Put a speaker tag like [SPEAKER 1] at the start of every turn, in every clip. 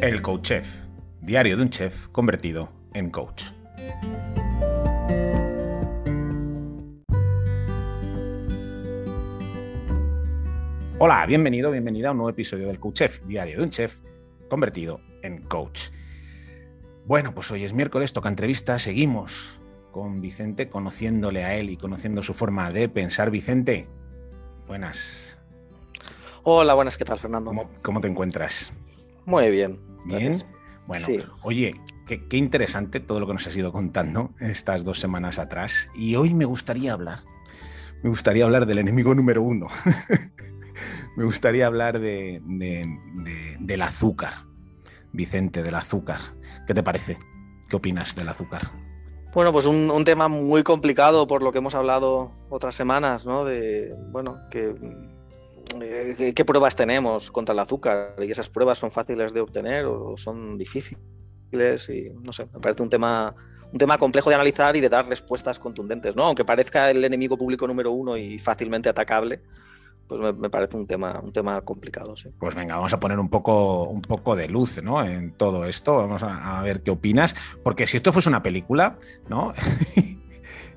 [SPEAKER 1] El Coach Chef, diario de un chef convertido en coach. Hola, bienvenido, bienvenida a un nuevo episodio del Coach Chef, diario de un chef convertido en coach. Bueno, pues hoy es miércoles, toca entrevista, seguimos con Vicente, conociéndole a él y conociendo su forma de pensar. Vicente, buenas.
[SPEAKER 2] Hola, buenas, ¿qué tal, Fernando?
[SPEAKER 1] ¿Cómo, te encuentras?
[SPEAKER 2] Muy bien.
[SPEAKER 1] Bien. Bueno, oye, qué, qué, interesante todo lo que nos has ido contando estas dos semanas atrás. Y hoy me gustaría hablar, me gustaría hablar del enemigo número uno. me gustaría hablar de, del azúcar, Vicente, del azúcar. ¿Qué te parece? ¿Qué opinas del azúcar?
[SPEAKER 2] Bueno, pues un, tema muy complicado por lo que hemos hablado otras semanas, ¿no? De, bueno, que, eh, qué pruebas tenemos contra el azúcar y esas pruebas son fáciles de obtener o son difíciles y no sé, me parece un tema un tema complejo de analizar y de dar respuestas contundentes, ¿no? Aunque parezca el enemigo público número uno y fácilmente atacable, pues me, parece un tema, un tema complicado. Sí.
[SPEAKER 1] Pues venga, vamos a poner un poco, un poco de luz ¿no? en todo esto. Vamos a, ver qué opinas. Porque si esto fuese una película, ¿no?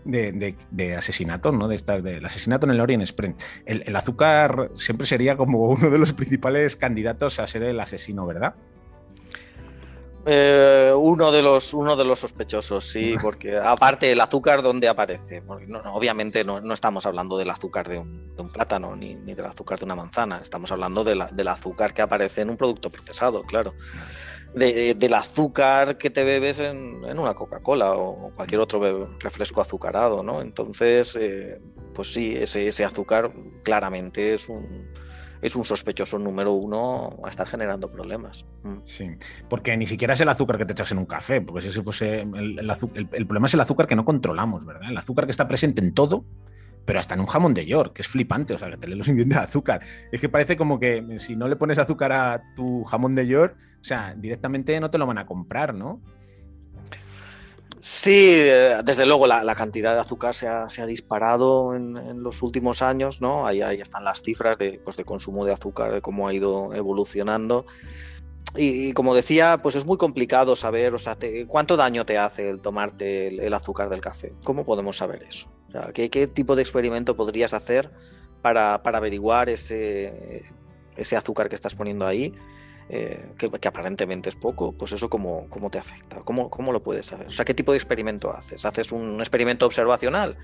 [SPEAKER 1] de, asesinato, ¿no? De estar del asesinato en el Orient Spring. el, azúcar siempre sería como uno de los principales candidatos a ser el asesino, ¿verdad?
[SPEAKER 2] Eh, uno, de los, uno de los sospechosos, sí, porque aparte el azúcar, ¿dónde aparece? obviamente no, estamos hablando del azúcar de un, plátano ni, del azúcar de una manzana, estamos hablando del azúcar que aparece en un producto procesado, claro. Del azúcar que te bebes en, una Coca-Cola o cualquier otro refresco azucarado, ¿no? Entonces, eh, pues sí, ese, ese azúcar claramente es un es un sospechoso número uno a estar generando problemas.
[SPEAKER 1] Mm. Sí, porque ni siquiera es el azúcar que te echas en un café, porque si fuese el, el, problema es el azúcar que no controlamos, ¿verdad? El azúcar que está presente en todo, pero hasta en un jamón de York, que es flipante, o sea, que te lee los ingredientes de azúcar. Es que parece como que si no le pones azúcar a tu jamón de York, o sea, directamente no te lo van a comprar, ¿no?
[SPEAKER 2] Sí, eh, desde luego la, cantidad de azúcar se ha, disparado en, los últimos años, ¿no? Ahí, están las cifras pues, de, consumo de azúcar, de cómo ha ido evolucionando. Y, como decía, pues es muy complicado saber, o sea, cuánto daño te hace el tomarte el, azúcar del café. ¿Cómo podemos saber eso? ¿Qué, tipo de experimento podrías hacer para, para averiguar ese, ese azúcar que estás poniendo ahí? Eh, que, aparentemente es poco, pues eso cómo, cómo te afecta, ¿Cómo, ¿Cómo, lo puedes saber. O sea, ¿qué tipo de experimento haces? ¿Haces un experimento observacional?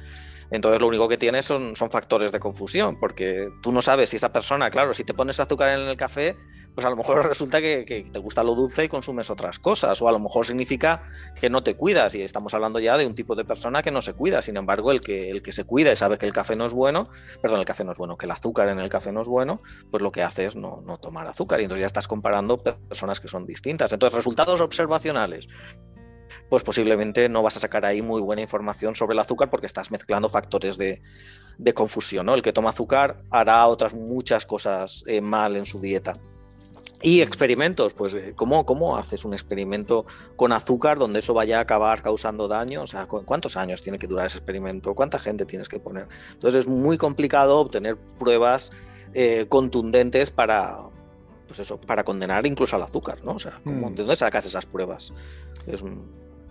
[SPEAKER 2] Entonces lo único que tienes son, factores de confusión, porque tú no sabes si esa persona, claro, si te pones azúcar en el café, pues a lo mejor resulta que, te gusta lo dulce y consumes otras cosas, o a lo mejor significa que no te cuidas, y estamos hablando ya de un tipo de persona que no se cuida, sin embargo, el que, el que se cuida y sabe que el café no es bueno, perdón, el café no es bueno, que el azúcar en el café no es bueno, pues lo que hace es no, no tomar azúcar, y entonces ya estás comparando personas que son distintas. Entonces, resultados observacionales pues posiblemente no vas a sacar ahí muy buena información sobre el azúcar porque estás mezclando factores de, confusión. ¿no? El que toma azúcar hará otras muchas cosas eh, mal en su dieta. Y experimentos, pues eh, ¿cómo, ¿cómo haces un experimento con azúcar donde eso vaya a acabar causando daño? O sea, ¿cuántos años tiene que durar ese experimento? ¿Cuánta gente tienes que poner? Entonces es muy complicado obtener pruebas eh, contundentes para, pues eso, para condenar incluso al azúcar, ¿no? O sea, ¿de mm. dónde sacas esas pruebas? Es,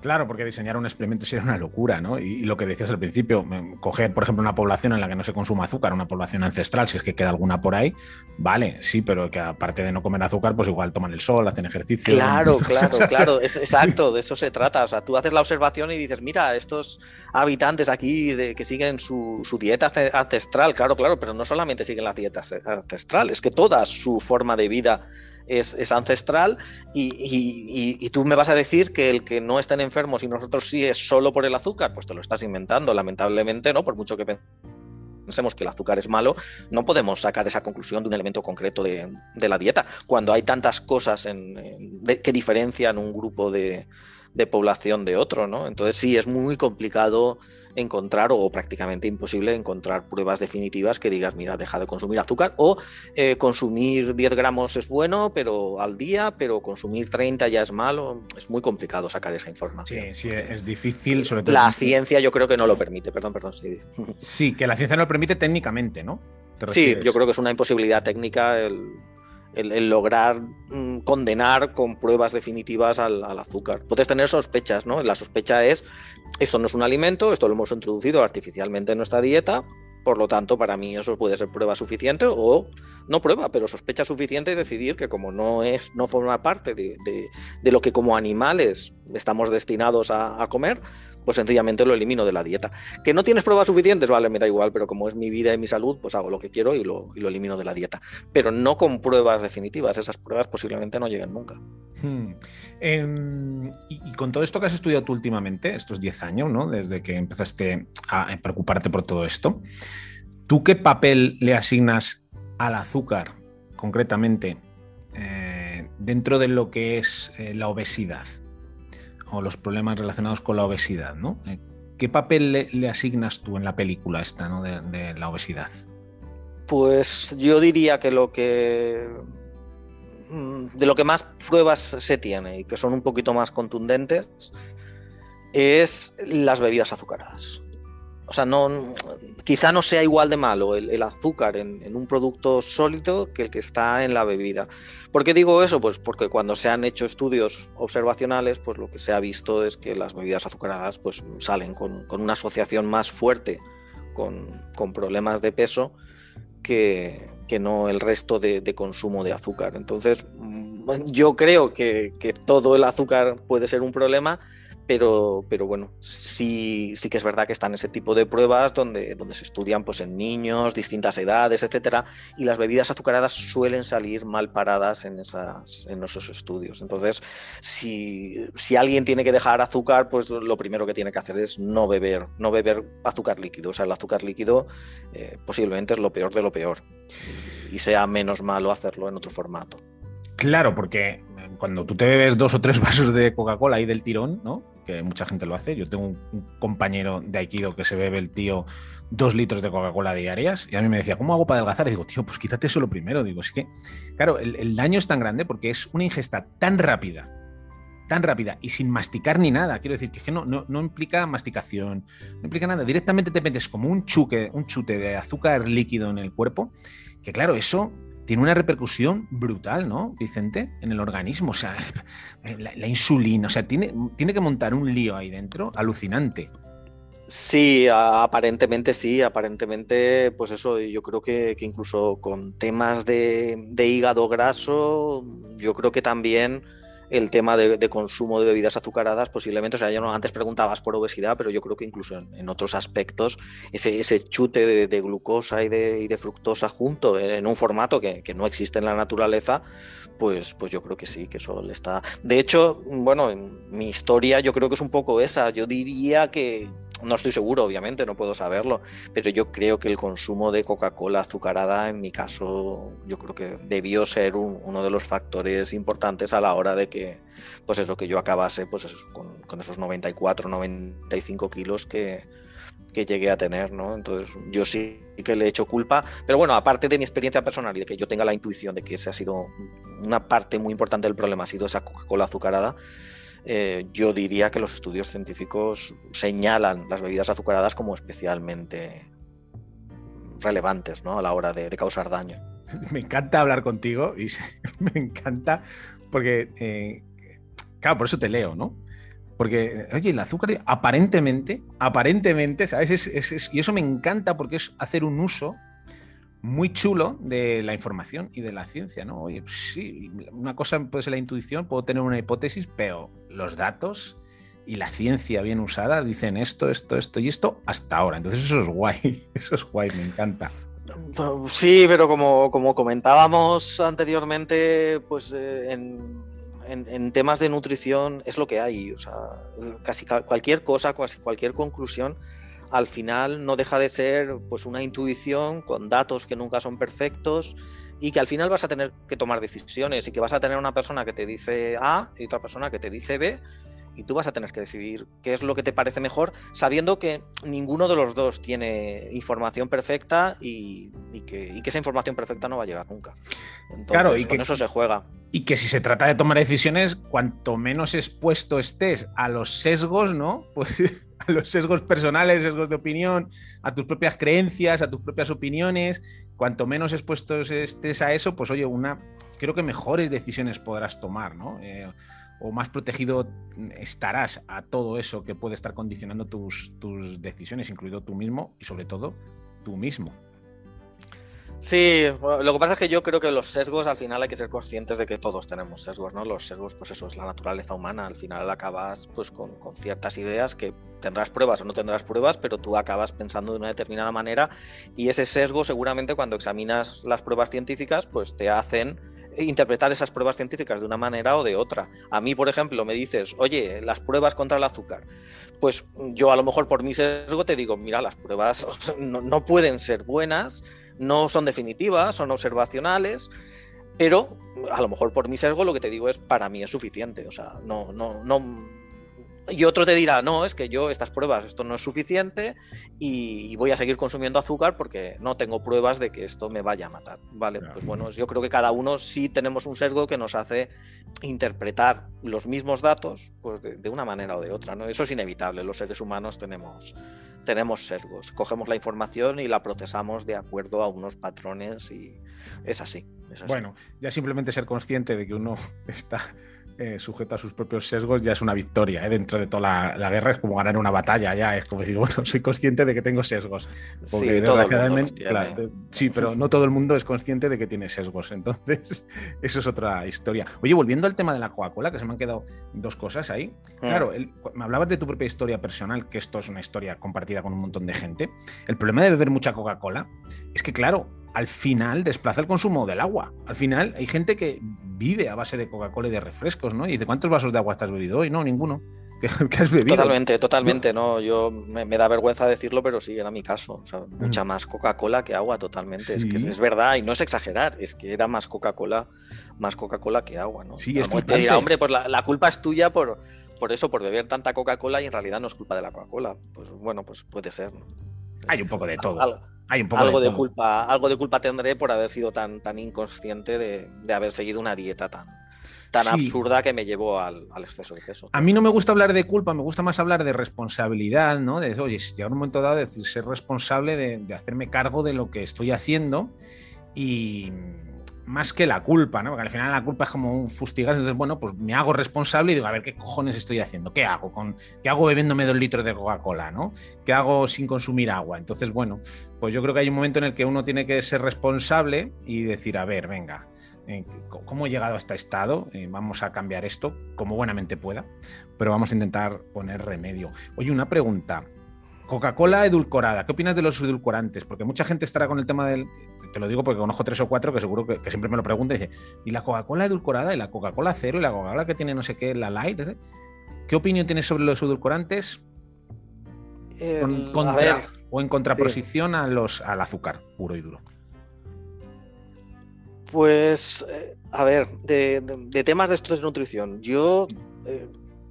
[SPEAKER 1] Claro, porque diseñar un experimento sería una locura, ¿no? Y, lo que decías al principio, coger, por ejemplo, una población en la que no se consuma azúcar, una población ancestral, si es que queda alguna por ahí, vale, sí, pero que aparte de no comer azúcar, pues igual toman el sol, hacen ejercicio.
[SPEAKER 2] Claro, claro, claro, exacto, de eso se trata. O sea, tú haces la observación y dices, mira, estos habitantes aquí de, que siguen su, su dieta ancestral, claro, claro, pero no solamente siguen la dieta ancestral, es que toda su forma de vida es, ancestral y, tú me vas a decir que el que no estén enfermos y nosotros sí es solo por el azúcar, pues te lo estás inventando, lamentablemente, ¿no? Por mucho que pensemos que el azúcar es malo, no podemos sacar esa conclusión de un elemento concreto de, la dieta, cuando hay tantas cosas en, que diferencian un grupo de, de población de otro, ¿no? Entonces sí, es muy complicado encontrar o prácticamente imposible encontrar pruebas definitivas que digas, mira, deja de consumir azúcar o eh, consumir 10 gramos es bueno, pero al día, pero consumir 30 ya es malo. Es muy complicado sacar esa información.
[SPEAKER 1] Sí, sí, es difícil, sobre todo.
[SPEAKER 2] La ciencia yo creo que no lo permite, perdón, perdón.
[SPEAKER 1] Sí, sí que la ciencia no lo permite técnicamente, ¿no?
[SPEAKER 2] Sí, yo creo que es una imposibilidad técnica el el, lograr mm, condenar con pruebas definitivas al, azúcar. Puedes tener sospechas, ¿no? La sospecha es, esto no es un alimento, esto lo hemos introducido artificialmente en nuestra dieta, por lo tanto, para mí eso puede ser prueba suficiente o no prueba, pero sospecha suficiente y decidir que como no es, no forma parte de, lo que como animales estamos destinados a comer, pues sencillamente lo elimino de la dieta. Que no tienes pruebas suficientes, vale, me da igual, pero como es mi vida y mi salud, pues hago lo que quiero y lo, elimino de la dieta. Pero no con pruebas definitivas, esas pruebas posiblemente no lleguen nunca. Hmm.
[SPEAKER 1] Em, y, con todo esto que has estudiado tú últimamente, estos 10 años, ¿no? Desde que empezaste a preocuparte por todo esto, ¿tú qué papel le asignas al azúcar, concretamente, eh, dentro de lo que es eh, la obesidad? O los problemas relacionados con la obesidad, ¿no? Eh, ¿Qué papel le, asignas tú en la película esta, ¿no? de, la obesidad?
[SPEAKER 2] Pues yo diría que lo que mm, de lo que más pruebas se tiene y que son un poquito más contundentes es las bebidas azucaradas. O sea, no, quizá no sea igual de malo el, azúcar en, un producto sólido que el que está en la bebida. ¿Por qué digo eso? Pues porque cuando se han hecho estudios observacionales, pues lo que se ha visto es que las bebidas azucaradas pues, salen con, una asociación más fuerte con, problemas de peso que, no el resto de, consumo de azúcar. Entonces, mm, yo creo que todo el azúcar puede ser un problema pero, pero bueno, sí, sí que es verdad que están ese tipo de pruebas donde, donde se estudian pues, en niños, distintas edades, etcétera, y las bebidas azucaradas suelen salir mal paradas en, esas, en esos estudios. Entonces, si, si alguien tiene que dejar azúcar, pues lo primero que tiene que hacer es no beber, no beber azúcar líquido. O sea, el azúcar líquido eh, posiblemente es lo peor de lo peor y sea menos malo hacerlo en otro formato.
[SPEAKER 1] Claro, porque cuando tú te bebes dos o tres vasos de Coca-Cola ahí del tirón, ¿no? Que mucha gente lo hace. Yo tengo un, compañero de Aikido que se bebe el tío dos litros de Coca-Cola diarias y a mí me decía, ¿cómo hago para adelgazar? Y digo, tío, pues quítate eso lo primero. Digo, es que, claro, el, daño es tan grande porque es una ingesta tan rápida, tan rápida y sin masticar ni nada. Quiero decir que no, no, no, implica masticación, no implica nada. Directamente te metes como un, chuque, un chute de azúcar líquido en el cuerpo, que claro, eso tiene una repercusión brutal, ¿no, Vicente? En el organismo, o sea, la, insulina, o sea, tiene, tiene que montar un lío ahí dentro alucinante.
[SPEAKER 2] Sí, aparentemente sí, aparentemente, pues eso, yo creo que, incluso con temas de, hígado graso, yo creo que también el tema de, consumo de bebidas azucaradas, posiblemente, o sea, yo no, antes preguntabas por obesidad, pero yo creo que incluso en, otros aspectos, ese, ese chute de, glucosa y de, fructosa junto en, un formato que, que, no existe en la naturaleza, pues, pues yo creo que sí, que eso le está. De hecho, bueno, en mi historia yo creo que es un poco esa. Yo diría que, no estoy seguro, obviamente, no puedo saberlo, pero yo creo que el consumo de Coca-Cola azucarada, en mi caso, yo creo que debió ser uno de los factores importantes a la hora de que, pues eso, que yo acabase pues con, esos 94, 95 kilos que, que llegué a tener, ¿no? Entonces yo sí que le he hecho culpa, pero bueno, aparte de mi experiencia personal y de que yo tenga la intuición de que esa ha sido una parte muy importante del problema, ha sido esa Coca-Cola azucarada, eh, yo diría que los estudios científicos señalan las bebidas azucaradas como especialmente relevantes ¿no? a la hora de, causar daño.
[SPEAKER 1] Me encanta hablar contigo y me encanta porque, eh, claro, por eso te leo, ¿no? Porque, oye, el azúcar aparentemente, aparentemente, ¿sabes? y eso me encanta porque es hacer un uso muy chulo de la información y de la ciencia, ¿no? Oye, pues sí, una cosa puede ser la intuición, puedo tener una hipótesis, pero los datos y la ciencia bien usada dicen esto, esto, esto y esto hasta ahora. Entonces eso es guay, eso es guay, me encanta.
[SPEAKER 2] Sí, pero como, como comentábamos anteriormente, pues eh, en, en, temas de nutrición es lo que hay. O sea, casi cualquier cosa, casi cualquier conclusión al final no deja de ser pues una intuición con datos que nunca son perfectos y que al final vas a tener que tomar decisiones y que vas a tener una persona que te dice A y otra persona que te dice B y tú vas a tener que decidir qué es lo que te parece mejor, sabiendo que ninguno de los dos tiene información perfecta y, que, esa información perfecta no va a llegar nunca. Entonces, claro, y con eso se juega.
[SPEAKER 1] Y que si se trata de tomar decisiones, cuanto menos expuesto estés a los sesgos, ¿no? Pues a los sesgos personales, sesgos de opinión, a tus propias creencias, a tus propias opiniones, cuanto menos expuestos estés a eso, pues oye, una creo que mejores decisiones podrás tomar, ¿no? Eh, o más protegido estarás a todo eso que puede estar condicionando tus, tus decisiones, incluido tú mismo y sobre todo tú mismo.
[SPEAKER 2] Sí, lo que pasa es que yo creo que los sesgos al final hay que ser conscientes de que todos tenemos sesgos, ¿no? Los sesgos, pues eso es la naturaleza humana. Al final acabas pues con, con, ciertas ideas que tendrás pruebas o no tendrás pruebas, pero tú acabas pensando de una determinada manera y ese sesgo seguramente cuando examinas las pruebas científicas pues te hacen interpretar esas pruebas científicas de una manera o de otra. A mí, por ejemplo, me dices, oye, las pruebas contra el azúcar. Pues yo a lo mejor por mi sesgo te digo, mira, las pruebas no, no pueden ser buenas, no son definitivas, son observacionales, pero a lo mejor por mi sesgo lo que te digo es, para mí es suficiente. O sea, no, no, no, y otro te dirá, no, es que yo estas pruebas, esto no es suficiente y, voy a seguir consumiendo azúcar porque no tengo pruebas de que esto me vaya a matar. Vale, pues bueno, yo creo que cada uno sí tenemos un sesgo que nos hace interpretar los mismos datos pues de, una manera o de otra. ¿no? Eso es inevitable, los seres humanos tenemos, tenemos sesgos. Cogemos la información y la procesamos de acuerdo a unos patrones y es así. Es así.
[SPEAKER 1] Bueno, ya simplemente ser consciente de que uno está eh, sujeta a sus propios sesgos ya es una victoria. ¿eh? Dentro de toda la, guerra es como ganar una batalla, ya es como decir, bueno, soy consciente de que tengo sesgos. Porque sí, desgraciadamente, sí, pero no todo el mundo es consciente de que tiene sesgos. Entonces, eso es otra historia. Oye, volviendo al tema de la Coca-Cola, que se me han quedado dos cosas ahí. Mm. Claro, me hablabas de tu propia historia personal, que esto es una historia compartida con un montón de gente. El problema de beber mucha Coca-Cola es que, claro, al final desplaza el consumo del agua. Al final hay gente que vive a base de Coca-Cola y de refrescos, ¿no? Y dice, ¿cuántos vasos de agua has bebido hoy? No, ninguno. ¿Qué, has bebido?
[SPEAKER 2] Totalmente, totalmente, ¿no? Yo me, da vergüenza decirlo, pero sí, era mi caso. mucha mm. más Coca-Cola que agua, totalmente. Es que es verdad, y no es exagerar, es que era más Coca-Cola, más Coca-Cola que agua, ¿no?
[SPEAKER 1] Sí, es
[SPEAKER 2] te dirá, hombre, pues la, culpa es tuya por, por eso, por beber tanta Coca-Cola y en realidad no es culpa de la Coca-Cola. Pues bueno, pues puede ser, ¿no?
[SPEAKER 1] Hay un poco de todo
[SPEAKER 2] algo de, culpa, algo de culpa tendré por haber sido tan, tan inconsciente de, haber seguido una dieta tan, tan absurda que me llevó al, exceso de peso.
[SPEAKER 1] A mí no me gusta hablar de culpa, me gusta más hablar de responsabilidad, ¿no? De, oye, llegar un momento dado de ser responsable de, de hacerme cargo de lo que estoy haciendo y más que la culpa, ¿no? Porque al final la culpa es como un fustigarse. Entonces, bueno, pues me hago responsable y digo, a ver, ¿qué cojones estoy haciendo? ¿Qué hago? ¿Qué hago bebiéndome dos litros de Coca-Cola, ¿no? ¿Qué hago sin consumir agua? Entonces, bueno, pues yo creo que hay un momento en el que uno tiene que ser responsable y decir, a ver, venga, eh, ¿cómo he llegado a este estado? Eh, vamos a cambiar esto como buenamente pueda, pero vamos a intentar poner remedio. Oye, una pregunta. Coca-Cola edulcorada, ¿qué opinas de los edulcorantes? Porque mucha gente estará con el tema del. Te lo digo porque conozco tres o cuatro que seguro que, siempre me lo preguntan y dice, ¿y la Coca-Cola edulcorada? ¿Y la Coca-Cola cero? ¿Y la Coca-Cola que tiene no sé qué, la light? ¿Qué opinión tienes sobre los edulcorantes? o en contraposición a los, al azúcar puro y duro.
[SPEAKER 2] Pues, eh, a ver, de, temas de estos de nutrición, yo eh,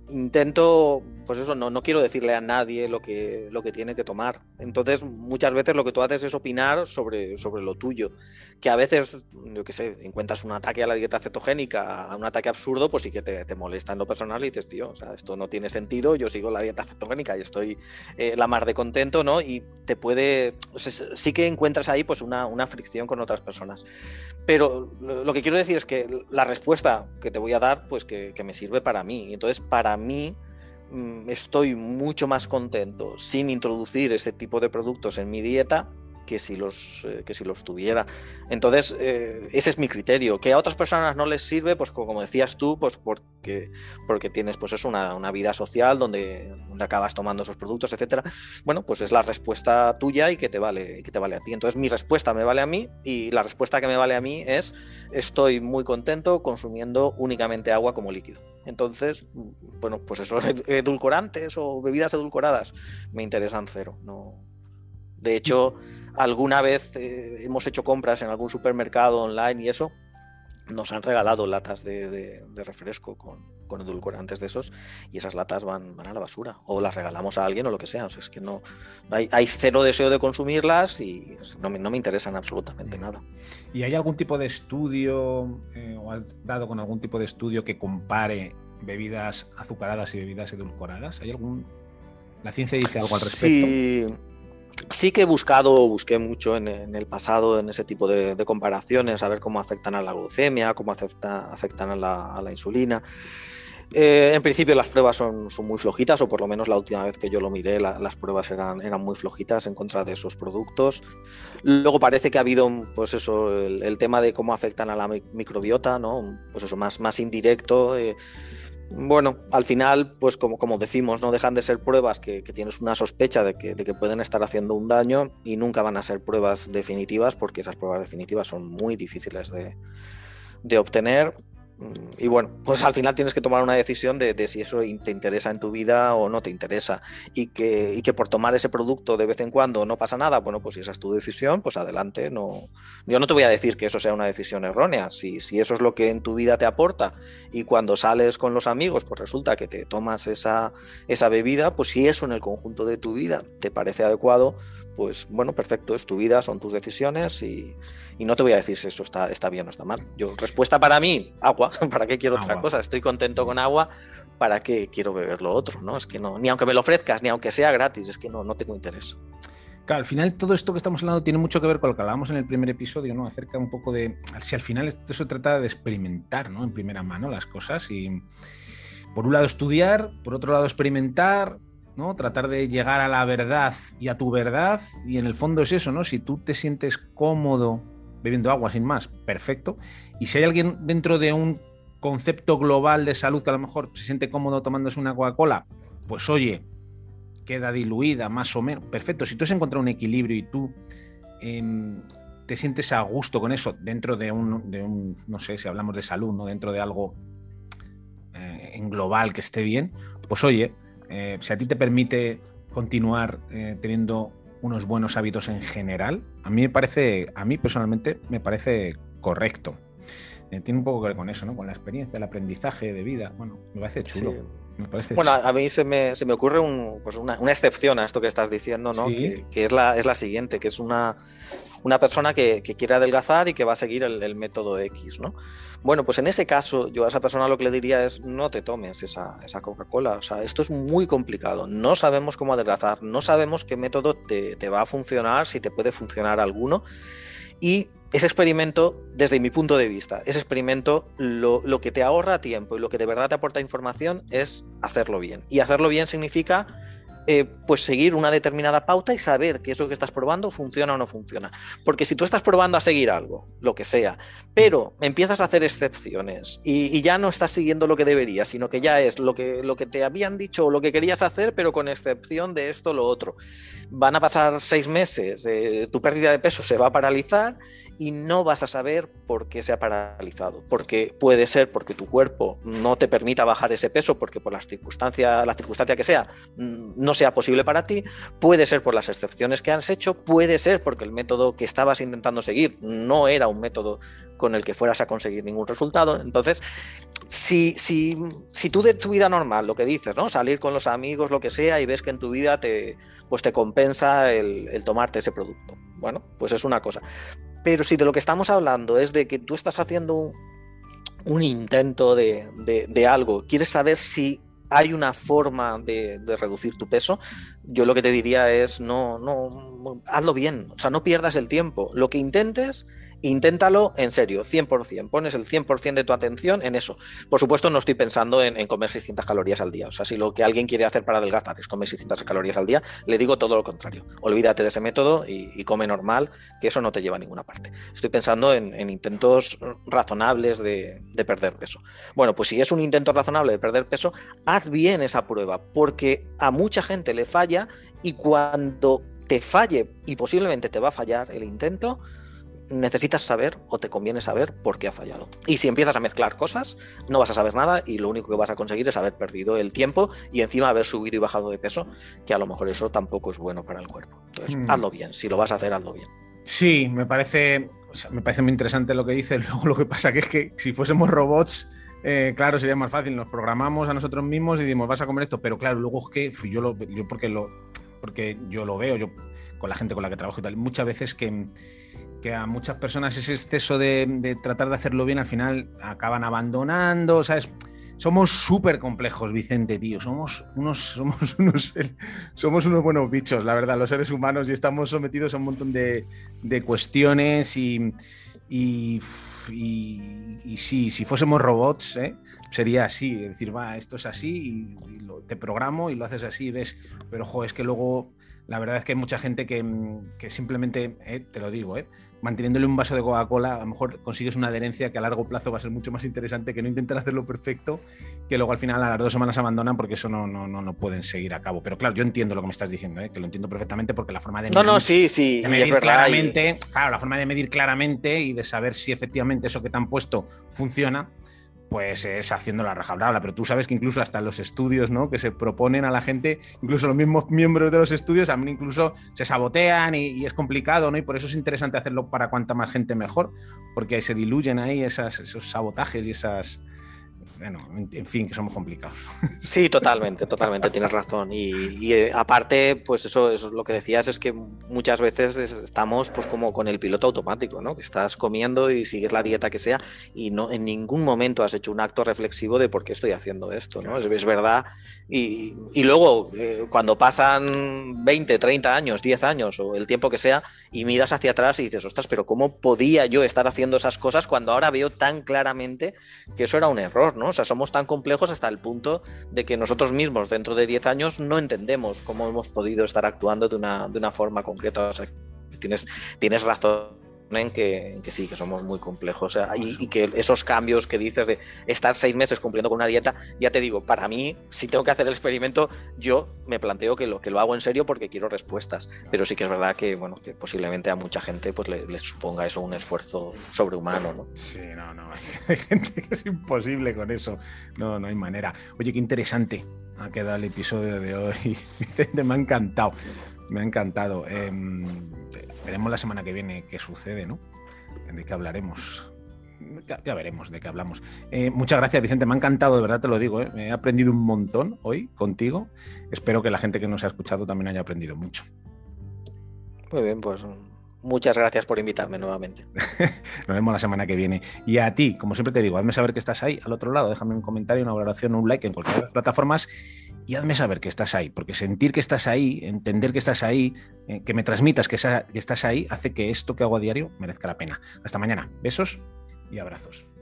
[SPEAKER 2] intento pues eso, no, no quiero decirle a nadie lo que, lo que tiene que tomar. Entonces, muchas veces lo que tú haces es opinar sobre, sobre lo tuyo. Que a veces, yo qué sé, encuentras un ataque a la dieta cetogénica, a un ataque absurdo, pues sí que te, molesta en lo personal y dices, tío, o sea, esto no tiene sentido, yo sigo la dieta cetogénica y estoy eh, la mar de contento, ¿no? Y te puede, sí que encuentras ahí pues una, una fricción con otras personas. Pero lo, que quiero decir es que la respuesta que te voy a dar, pues que, que me sirve para mí. Entonces, para mí, Mm, estoy mucho más contento sin introducir ese tipo de productos en mi dieta que si los, eh, que si los tuviera. Entonces, eh, ese es mi criterio. Que a otras personas no les sirve, pues como decías tú, pues porque, porque tienes pues es una, una, vida social donde, donde acabas tomando esos productos, etcétera. Bueno, pues es la respuesta tuya y que te vale, que te vale a ti. Entonces, mi respuesta me vale a mí y la respuesta que me vale a mí es estoy muy contento consumiendo únicamente agua como líquido. Entonces, bueno, pues eso, edulcorantes o bebidas edulcoradas me interesan cero. No. De hecho, alguna vez eh, hemos hecho compras en algún supermercado online y eso, nos han regalado latas de, refresco con, edulcorantes de esos y esas latas van, van, a la basura o las regalamos a alguien o lo que sea. O sea, es que no, hay, cero deseo de consumirlas y no me, no me, interesan absolutamente nada.
[SPEAKER 1] ¿Y hay algún tipo de estudio eh, o has dado con algún tipo de estudio que compare bebidas azucaradas y bebidas edulcoradas? ¿Hay algún... ¿La ciencia dice algo al respecto?
[SPEAKER 2] Sí. Sí que he buscado, busqué mucho en, el pasado en ese tipo de, comparaciones, a ver cómo afectan a la glucemia, cómo afectan a la, insulina. Eh, en principio las pruebas son, muy flojitas, o por lo menos la última vez que yo lo miré, las pruebas eran, eran muy flojitas en contra de esos productos. Luego parece que ha habido, pues eso, el, tema de cómo afectan a la microbiota, ¿no? Pues eso, más, más indirecto. Eh, bueno, al final, pues como, decimos, no dejan de ser pruebas que, tienes una sospecha de que, de que, pueden estar haciendo un daño y nunca van a ser pruebas definitivas porque esas pruebas definitivas son muy difíciles de, de obtener y bueno, pues al final tienes que tomar una decisión de, si eso te interesa en tu vida o no te interesa. Y que, que por tomar ese producto de vez en cuando no pasa nada, bueno, pues si esa es tu decisión, pues adelante. No, yo no te voy a decir que eso sea una decisión errónea. Si, si eso es lo que en tu vida te aporta y cuando sales con los amigos, pues resulta que te tomas esa, esa bebida, pues si eso en el conjunto de tu vida te parece adecuado, pues bueno, perfecto, es tu vida, son tus decisiones y, no te voy a decir si eso está, está bien o está mal. Yo, respuesta para mí, agua. ¿Para qué quiero otra cosa? Estoy contento con agua, ¿para qué quiero beber lo otro? ¿no? Es que no, ni aunque me lo ofrezcas, ni aunque sea gratis, es que no, no tengo interés.
[SPEAKER 1] Claro, al final todo esto que estamos hablando tiene mucho que ver con lo que hablábamos en el primer episodio, ¿no? Acerca un poco de si al final esto se trata de experimentar, ¿no? En primera mano las cosas y por un lado estudiar, por otro lado experimentar, ¿no? Tratar de llegar a la verdad y a tu verdad, y en el fondo es eso, ¿no? Si tú te sientes cómodo bebiendo agua sin más, perfecto. Y si hay alguien dentro de un concepto global de salud que a lo mejor se siente cómodo tomándose una Coca-Cola, pues oye, queda diluida más o menos, perfecto. Si tú has encontrado un equilibrio y tú em, te sientes a gusto con eso dentro de un, de un, no sé si hablamos de salud, ¿no? Dentro de algo eh, en global que esté bien, pues oye, eh, si a ti te permite continuar eh, teniendo unos buenos hábitos en general, a mí me parece, a mí personalmente me parece correcto. Eh, tiene un poco que ver con eso, ¿no? Con la experiencia, el aprendizaje de vida. Bueno, me parece chulo.
[SPEAKER 2] bueno, a mí se me, ocurre pues una, excepción a esto que estás diciendo, ¿no? Que, es, la, es la siguiente, que es una, una persona que, quiere adelgazar y que va a seguir el, método X, ¿no? Bueno, pues en ese caso, yo a esa persona lo que le diría es no te tomes esa, Coca-Cola. O sea, esto es muy complicado. No sabemos cómo adelgazar, no sabemos qué método te, va a funcionar, si te puede funcionar alguno. Y ese experimento, desde mi punto de vista, ese experimento lo, lo, que te ahorra tiempo y lo que de verdad te aporta información es hacerlo bien. Y hacerlo bien significa eh, pues seguir una determinada pauta y saber que eso que estás probando funciona o no funciona. Porque si tú estás probando a seguir algo, lo que sea, pero empiezas a hacer excepciones y, ya no estás siguiendo lo que deberías, sino que ya es lo que, lo que te habían dicho o lo que querías hacer, pero con excepción de esto o lo otro. Van a pasar seis meses, eh, tu pérdida de peso se va a paralizar y no vas a saber por qué se ha paralizado. Porque puede ser porque tu cuerpo no te permita bajar ese peso, porque por las circunstancias, la circunstancia que sea, mm, no sea posible para ti. Puede ser por las excepciones que has hecho, puede ser porque el método que estabas intentando seguir no era un método con el que fueras a conseguir ningún resultado. Entonces, si, si, si tú de tu vida normal, lo que dices, ¿no? Salir con los amigos, lo que sea, y ves que en tu vida te, pues te compensa el, tomarte ese producto. Bueno, pues es una cosa. Pero si de lo que estamos hablando es de que tú estás haciendo un, intento de, de, algo, quieres saber si hay una forma de, de, reducir tu peso, yo lo que te diría es no, no, hazlo bien, o sea, no pierdas el tiempo. Lo que intentes inténtalo en serio, 100%. Pones el 100% de tu atención en eso. Por supuesto, no estoy pensando en, comer 600 calorías al día. O sea, si lo que alguien quiere hacer para adelgazar es comer 600 calorías al día, le digo todo lo contrario. Olvídate de ese método y, come normal, que eso no te lleva a ninguna parte. Estoy pensando en, intentos razonables de, de perder peso. Bueno, pues si es un intento razonable de perder peso, haz bien esa prueba, porque a mucha gente le falla y cuando te falle y posiblemente te va a fallar el intento, necesitas saber o te conviene saber por qué ha fallado. Y si empiezas a mezclar cosas, no vas a saber nada y lo único que vas a conseguir es haber perdido el tiempo y encima haber subido y bajado de peso, que a lo mejor eso tampoco es bueno para el cuerpo. Entonces, hmm. hazlo bien. Si lo vas a hacer, hazlo bien.
[SPEAKER 1] Sí, me parece, me parece muy interesante lo que dices. Luego lo que pasa que es que si fuésemos robots, eh, claro, sería más fácil. Nos programamos a nosotros mismos y decimos, vas a comer esto. Pero claro, luego es que yo lo, yo porque lo, porque yo lo veo, yo con la gente con la que trabajo y tal, muchas veces que que a muchas personas ese exceso de, tratar de hacerlo bien al final acaban abandonando, ¿sabes? somos súper complejos, Vicente, tío. Somos unos, somos, unos, somos unos buenos bichos, la verdad, los seres humanos, y estamos sometidos a un montón de, cuestiones y, y, y, sí, si fuésemos robots, ¿eh? sería así, decir, va, esto es así y, te programo y lo haces así ves, pero ojo, es que luego la verdad es que hay mucha gente que, que simplemente, eh, te lo digo, eh, manteniéndole un vaso de Coca-Cola, a lo mejor consigues una adherencia que a largo plazo va a ser mucho más interesante que no intentar hacerlo perfecto, que luego al final a las dos semanas abandonan porque eso no, no, no, no pueden seguir a cabo. Pero claro, yo entiendo lo que me estás diciendo, ¿eh? que lo entiendo perfectamente porque la forma de
[SPEAKER 2] medir, no, no, sí, sí,
[SPEAKER 1] medir claramente, claro, la forma de medir claramente y de saber si efectivamente eso que te han puesto funciona, pues es haciendo la rajabrabla. Pero tú sabes que incluso hasta los estudios ¿no? que se proponen a la gente, incluso los mismos miembros de los estudios, a mí incluso se sabotean y, es complicado, ¿no? Y por eso es interesante hacerlo para cuanta más gente mejor, porque se diluyen ahí esas, esos sabotajes y esas, bueno, en fin, que somos complicados.
[SPEAKER 2] Sí, totalmente, totalmente, tienes razón. Y, eh, aparte, pues eso, eso es lo que decías, es que muchas veces estamos pues como con el piloto automático, ¿no? Que estás comiendo y sigues la dieta que sea y no en ningún momento has hecho un acto reflexivo de por qué estoy haciendo esto, ¿no? Es, es verdad. Y, y luego, eh, cuando pasan 20, 30 años, 10 años o el tiempo que sea, y miras hacia atrás y dices, ostras, pero ¿cómo podía yo estar haciendo esas cosas cuando ahora veo tan claramente que eso era un error, ¿no? Sea, somos tan complejos hasta el punto de que nosotros mismos dentro de 10 años no entendemos cómo hemos podido estar actuando de una, de una forma concreta. O sea, tienes, tienes razón en que, sí, que somos muy complejos. y, que esos cambios que dices de estar seis meses cumpliendo con una dieta, ya te digo, para mí, si tengo que hacer el experimento, yo me planteo que lo, que lo hago en serio porque quiero respuestas. Pero sí que es verdad que, bueno, que posiblemente a mucha gente pues les suponga eso un esfuerzo sobrehumano, ¿no?
[SPEAKER 1] Sí, no, no. Hay gente que es imposible con eso. No, no hay manera. Oye, qué interesante ha quedado el episodio de hoy. Vicente, me ha encantado. Me ha encantado. Em, veremos la semana que viene qué sucede, ¿no? De qué hablaremos. Ya, veremos de qué hablamos. Eh, muchas gracias, Vicente. Me ha encantado, de verdad te lo digo. ¿eh? Me he aprendido un montón hoy contigo. Espero que la gente que nos ha escuchado también haya aprendido mucho.
[SPEAKER 2] Muy bien, pues muchas gracias por invitarme nuevamente.
[SPEAKER 1] Nos vemos la semana que viene. Y a ti, como siempre te digo, hazme saber que estás ahí al otro lado. Déjame un comentario, una valoración, un like en cualquier de las plataformas y hazme saber que estás ahí, porque sentir que estás ahí, entender que estás ahí, eh, que me transmitas que, que estás ahí, hace que esto que hago a diario merezca la pena. Hasta mañana. Besos y abrazos.